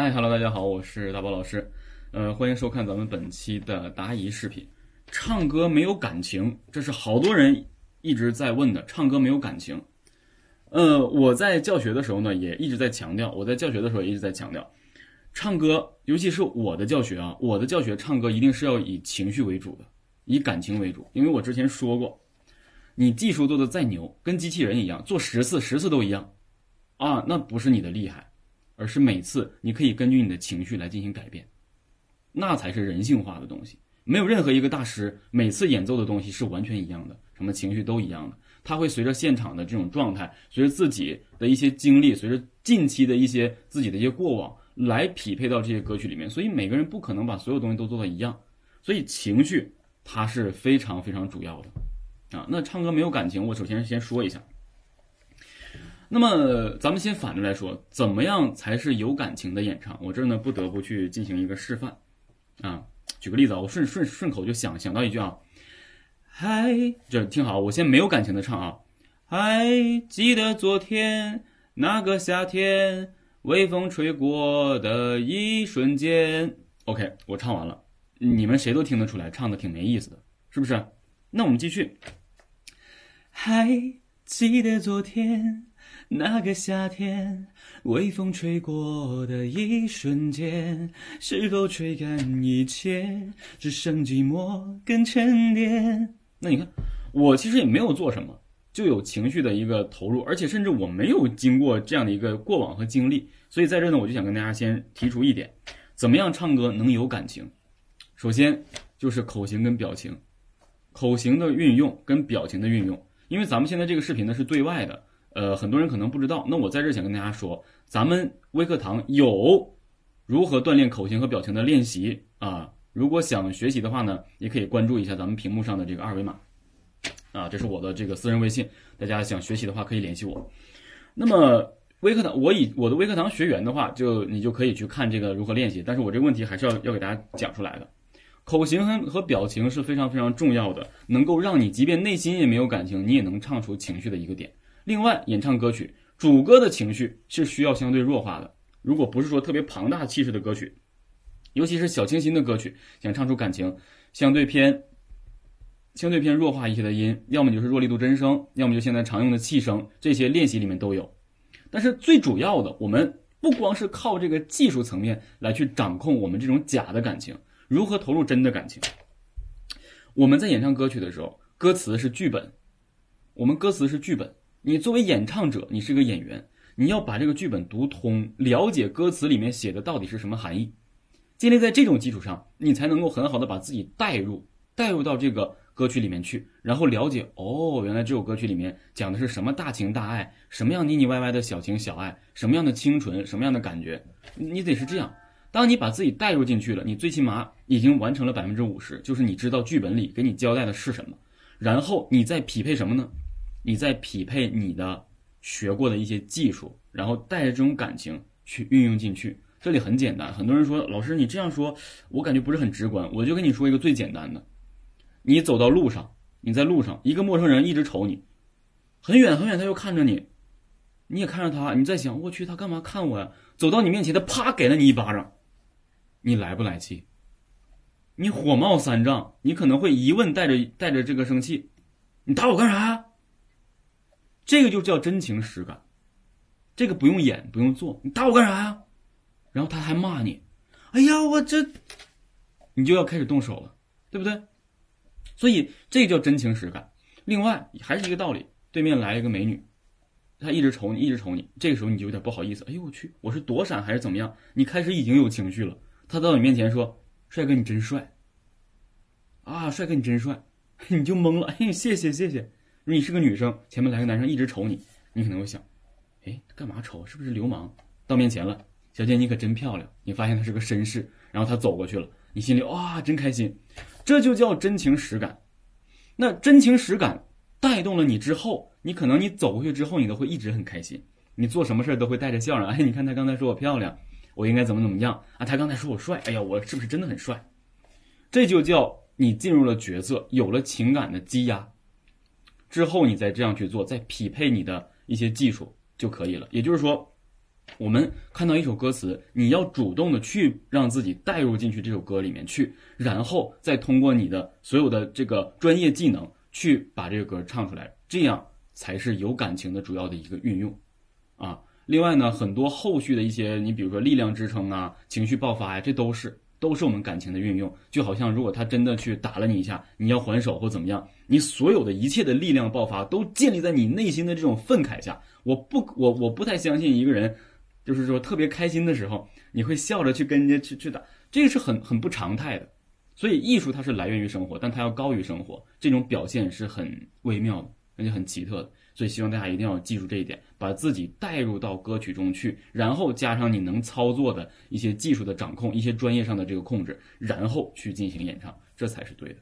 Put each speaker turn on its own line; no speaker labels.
嗨，Hello，大家好，我是大宝老师，呃，欢迎收看咱们本期的答疑视频。唱歌没有感情，这是好多人一直在问的。唱歌没有感情，呃，我在教学的时候呢，也一直在强调，我在教学的时候也一直在强调，唱歌，尤其是我的教学啊，我的教学唱歌一定是要以情绪为主的，以感情为主。因为我之前说过，你技术做的再牛，跟机器人一样，做十次十次都一样，啊，那不是你的厉害。而是每次你可以根据你的情绪来进行改变，那才是人性化的东西。没有任何一个大师每次演奏的东西是完全一样的，什么情绪都一样的。他会随着现场的这种状态，随着自己的一些经历，随着近期的一些自己的一些过往来匹配到这些歌曲里面。所以每个人不可能把所有东西都做到一样，所以情绪它是非常非常主要的啊。那唱歌没有感情，我首先先说一下。那么，咱们先反着来说，怎么样才是有感情的演唱？我这儿呢，不得不去进行一个示范，啊，举个例子啊，我顺顺顺口就想想到一句啊，还这听好，我先没有感情的唱啊，还记得昨天那个夏天，微风吹过的一瞬间。OK，我唱完了，你们谁都听得出来，唱的挺没意思的，是不是？那我们继续，还记得昨天。那个夏天，微风吹过的一瞬间，是否吹干一切，只剩寂寞跟沉淀？那你看，我其实也没有做什么，就有情绪的一个投入，而且甚至我没有经过这样的一个过往和经历，所以在这呢，我就想跟大家先提出一点：怎么样唱歌能有感情？首先就是口型跟表情，口型的运用跟表情的运用，因为咱们现在这个视频呢是对外的。呃，很多人可能不知道，那我在这想跟大家说，咱们微课堂有如何锻炼口型和表情的练习啊。如果想学习的话呢，也可以关注一下咱们屏幕上的这个二维码啊，这是我的这个私人微信，大家想学习的话可以联系我。那么微课堂，我以我的微课堂学员的话，就你就可以去看这个如何练习。但是我这个问题还是要要给大家讲出来的，口型和和表情是非常非常重要的，能够让你即便内心也没有感情，你也能唱出情绪的一个点。另外，演唱歌曲主歌的情绪是需要相对弱化的。如果不是说特别庞大气势的歌曲，尤其是小清新的歌曲，想唱出感情，相对偏相对偏弱化一些的音，要么就是弱力度真声，要么就现在常用的气声，这些练习里面都有。但是最主要的，我们不光是靠这个技术层面来去掌控我们这种假的感情，如何投入真的感情？我们在演唱歌曲的时候，歌词是剧本，我们歌词是剧本。你作为演唱者，你是个演员，你要把这个剧本读通，了解歌词里面写的到底是什么含义。建立在这种基础上，你才能够很好的把自己带入，带入到这个歌曲里面去，然后了解哦，原来这首歌曲里面讲的是什么大情大爱，什么样腻腻歪歪的小情小爱，什么样的清纯，什么样的感觉。你得是这样，当你把自己带入进去了，你最起码已经完成了百分之五十，就是你知道剧本里给你交代的是什么，然后你再匹配什么呢？你在匹配你的学过的一些技术，然后带着这种感情去运用进去。这里很简单，很多人说老师你这样说，我感觉不是很直观。我就跟你说一个最简单的：你走到路上，你在路上，一个陌生人一直瞅你，很远很远，他又看着你，你也看着他，你在想我去他干嘛看我呀？走到你面前，他啪给了你一巴掌，你来不来气？你火冒三丈，你可能会疑问带着带着这个生气，你打我干啥？这个就叫真情实感，这个不用演，不用做，你打我干啥呀？然后他还骂你，哎呀，我这，你就要开始动手了，对不对？所以这个叫真情实感。另外还是一个道理，对面来一个美女，她一直瞅你，一直瞅你，这个时候你就有点不好意思，哎呦我去，我是躲闪还是怎么样？你开始已经有情绪了。他到你面前说：“帅哥，你真帅。”啊，帅哥你真帅，你就懵了，哎，谢谢谢谢。你是个女生，前面来个男生一直瞅你，你可能会想，哎，干嘛瞅？是不是流氓？到面前了，小姐你可真漂亮。你发现他是个绅士，然后他走过去了，你心里哇真开心，这就叫真情实感。那真情实感带动了你之后，你可能你走过去之后，你都会一直很开心。你做什么事儿都会带着笑容。哎，你看他刚才说我漂亮，我应该怎么怎么样啊？他刚才说我帅，哎呀，我是不是真的很帅？这就叫你进入了角色，有了情感的积压。之后你再这样去做，再匹配你的一些技术就可以了。也就是说，我们看到一首歌词，你要主动的去让自己带入进去这首歌里面去，然后再通过你的所有的这个专业技能去把这个歌唱出来，这样才是有感情的主要的一个运用，啊。另外呢，很多后续的一些，你比如说力量支撑啊、情绪爆发呀，这都是都是我们感情的运用。就好像如果他真的去打了你一下，你要还手或怎么样，你所有的一切的力量爆发都建立在你内心的这种愤慨下。我不，我我不太相信一个人，就是说特别开心的时候，你会笑着去跟人家去去打，这个是很很不常态的。所以艺术它是来源于生活，但它要高于生活，这种表现是很微妙的，那就很奇特的。所以希望大家一定要记住这一点，把自己带入到歌曲中去，然后加上你能操作的一些技术的掌控，一些专业上的这个控制，然后去进行演唱，这才是对的。